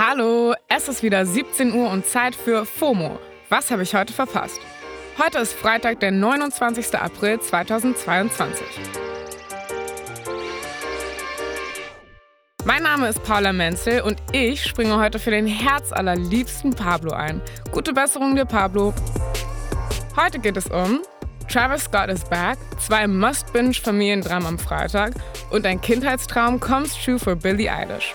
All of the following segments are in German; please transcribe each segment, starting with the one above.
Hallo, es ist wieder 17 Uhr und Zeit für FOMO. Was habe ich heute verpasst? Heute ist Freitag, der 29. April 2022. Mein Name ist Paula Menzel und ich springe heute für den herzallerliebsten Pablo ein. Gute Besserung dir, Pablo. Heute geht es um Travis Scott is back, zwei Must-Binge-Familiendramen am Freitag und ein Kindheitstraum comes true for Billie Eilish.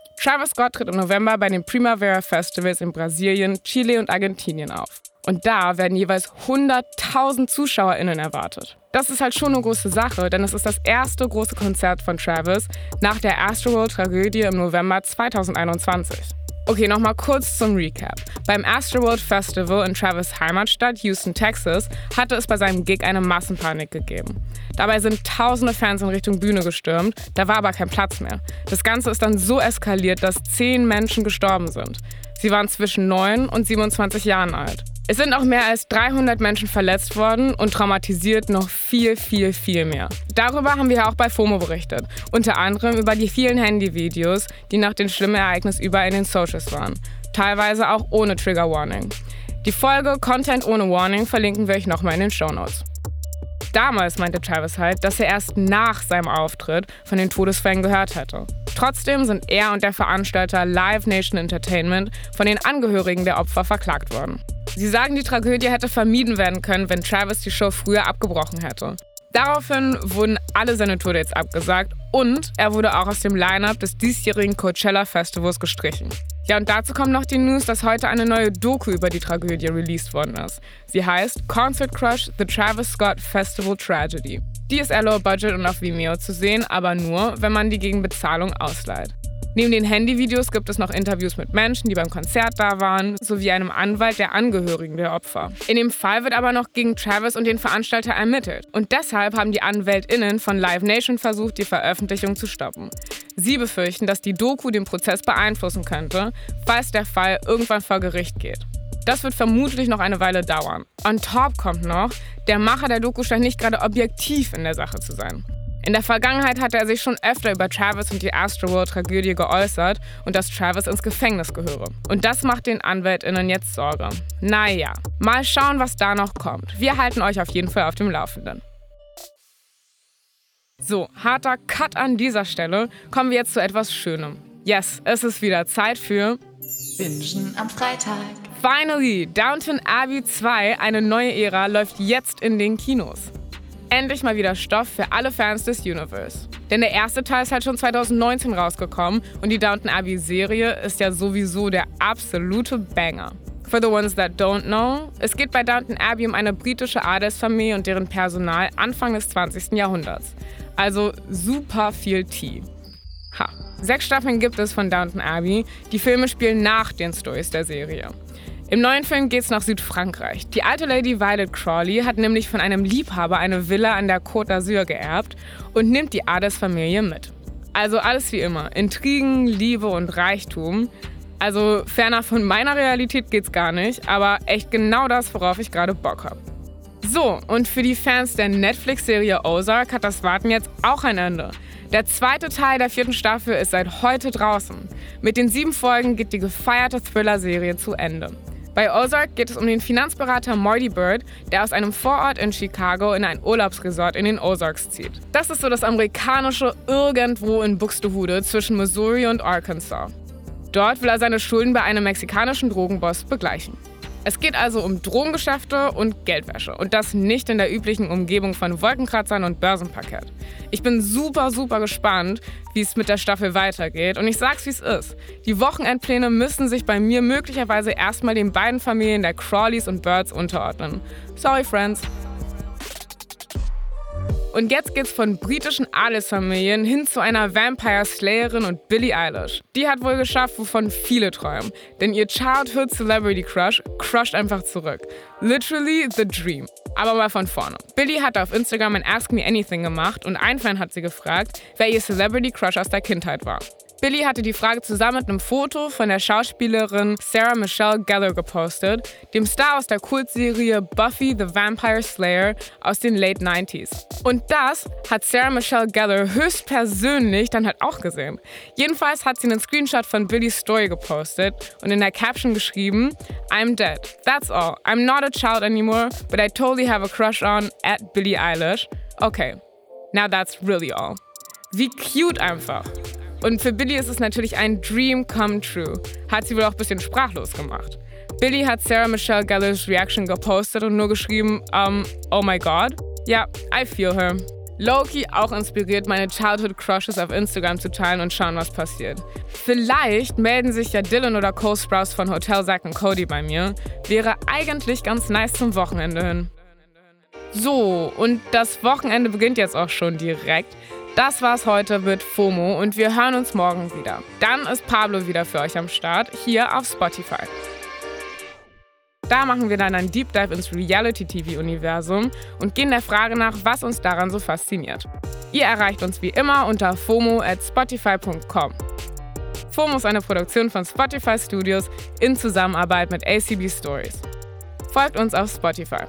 Travis Scott tritt im November bei den Primavera Festivals in Brasilien, Chile und Argentinien auf. Und da werden jeweils 100.000 ZuschauerInnen erwartet. Das ist halt schon eine große Sache, denn es ist das erste große Konzert von Travis nach der Astroworld-Tragödie im November 2021. Okay, nochmal kurz zum Recap. Beim Astroworld Festival in Travis Heimatstadt Houston, Texas, hatte es bei seinem Gig eine Massenpanik gegeben. Dabei sind tausende Fans in Richtung Bühne gestürmt, da war aber kein Platz mehr. Das Ganze ist dann so eskaliert, dass zehn Menschen gestorben sind. Sie waren zwischen 9 und 27 Jahren alt. Es sind auch mehr als 300 Menschen verletzt worden und traumatisiert noch viel, viel, viel mehr. Darüber haben wir auch bei FOMO berichtet. Unter anderem über die vielen Handyvideos, die nach dem schlimmen Ereignis überall in den Socials waren. Teilweise auch ohne Trigger Warning. Die Folge Content ohne Warning verlinken wir euch nochmal in den Show Notes. Damals meinte Travis halt, dass er erst nach seinem Auftritt von den Todesfällen gehört hätte. Trotzdem sind er und der Veranstalter Live Nation Entertainment von den Angehörigen der Opfer verklagt worden. Sie sagen, die Tragödie hätte vermieden werden können, wenn Travis die Show früher abgebrochen hätte. Daraufhin wurden alle seine Tourdates abgesagt und er wurde auch aus dem Line-up des diesjährigen Coachella Festivals gestrichen. Ja, und dazu kommt noch die News, dass heute eine neue Doku über die Tragödie released worden ist. Sie heißt Concert Crush The Travis Scott Festival Tragedy. Die ist low budget und auf Vimeo zu sehen, aber nur, wenn man die gegen Bezahlung ausleiht. Neben den Handyvideos gibt es noch Interviews mit Menschen, die beim Konzert da waren, sowie einem Anwalt der Angehörigen der Opfer. In dem Fall wird aber noch gegen Travis und den Veranstalter ermittelt. Und deshalb haben die AnwältInnen von Live Nation versucht, die Veröffentlichung zu stoppen. Sie befürchten, dass die Doku den Prozess beeinflussen könnte, falls der Fall irgendwann vor Gericht geht. Das wird vermutlich noch eine Weile dauern. On top kommt noch, der Macher der Doku scheint nicht gerade objektiv in der Sache zu sein. In der Vergangenheit hatte er sich schon öfter über Travis und die Astroworld-Tragödie geäußert und dass Travis ins Gefängnis gehöre. Und das macht den AnwältInnen jetzt Sorge. Naja, mal schauen, was da noch kommt. Wir halten euch auf jeden Fall auf dem Laufenden. So, harter Cut an dieser Stelle. Kommen wir jetzt zu etwas Schönem. Yes, es ist wieder Zeit für Bingen am Freitag. Finally, Downton Abbey 2, eine neue Ära, läuft jetzt in den Kinos endlich mal wieder Stoff für alle Fans des Universe. Denn der erste Teil ist halt schon 2019 rausgekommen und die Downton Abbey Serie ist ja sowieso der absolute Banger. For the ones that don't know, es geht bei Downton Abbey um eine britische Adelsfamilie und deren Personal Anfang des 20. Jahrhunderts. Also super viel Tee. Ha. Sechs Staffeln gibt es von Downton Abbey. Die Filme spielen nach den Stories der Serie. Im neuen Film geht's nach Südfrankreich. Die alte Lady Violet Crawley hat nämlich von einem Liebhaber eine Villa an der Côte d'Azur geerbt und nimmt die Adelsfamilie mit. Also alles wie immer. Intrigen, Liebe und Reichtum. Also ferner von meiner Realität geht's gar nicht, aber echt genau das, worauf ich gerade Bock habe. So, und für die Fans der Netflix-Serie Ozark hat das Warten jetzt auch ein Ende. Der zweite Teil der vierten Staffel ist seit heute draußen. Mit den sieben Folgen geht die gefeierte Thriller-Serie zu Ende. Bei Ozark geht es um den Finanzberater Marty Bird, der aus einem Vorort in Chicago in ein Urlaubsresort in den Ozarks zieht. Das ist so das amerikanische irgendwo in Buxtehude zwischen Missouri und Arkansas. Dort will er seine Schulden bei einem mexikanischen Drogenboss begleichen. Es geht also um Drogengeschäfte und Geldwäsche und das nicht in der üblichen Umgebung von Wolkenkratzern und Börsenparkett. Ich bin super, super gespannt, wie es mit der Staffel weitergeht und ich sag's wie es ist. Die Wochenendpläne müssen sich bei mir möglicherweise erstmal den beiden Familien der Crawleys und Birds unterordnen. Sorry, Friends. Und jetzt geht's von britischen Adelsfamilien hin zu einer Vampire Slayerin und Billie Eilish. Die hat wohl geschafft, wovon viele träumen. Denn ihr Childhood Celebrity Crush crusht einfach zurück. Literally the dream. Aber mal von vorne. Billie hat auf Instagram ein Ask Me Anything gemacht und ein Fan hat sie gefragt, wer ihr Celebrity Crush aus der Kindheit war. Billy hatte die Frage zusammen mit einem Foto von der Schauspielerin Sarah Michelle Gellar gepostet, dem Star aus der Kultserie Buffy the Vampire Slayer aus den Late 90s. Und das hat Sarah Michelle Gellar höchstpersönlich dann halt auch gesehen. Jedenfalls hat sie einen Screenshot von Billys Story gepostet und in der Caption geschrieben, I'm dead. That's all. I'm not a child anymore, but I totally have a crush on at Billie Eilish. Okay, now that's really all. Wie cute einfach. Und für Billy ist es natürlich ein Dream come true. Hat sie wohl auch ein bisschen sprachlos gemacht. Billy hat Sarah Michelle Gellar's Reaction gepostet und nur geschrieben, um, oh my god. Ja, I feel her. Loki auch inspiriert, meine Childhood Crushes auf Instagram zu teilen und schauen, was passiert. Vielleicht melden sich ja Dylan oder Cole Sprouse von Hotel Zack und Cody bei mir. Wäre eigentlich ganz nice zum Wochenende hin. So, und das Wochenende beginnt jetzt auch schon direkt. Das war's heute mit FOMO und wir hören uns morgen wieder. Dann ist Pablo wieder für euch am Start, hier auf Spotify. Da machen wir dann einen Deep Dive ins Reality-TV-Universum und gehen der Frage nach, was uns daran so fasziniert. Ihr erreicht uns wie immer unter FOMO at Spotify.com. FOMO ist eine Produktion von Spotify Studios in Zusammenarbeit mit ACB Stories. Folgt uns auf Spotify.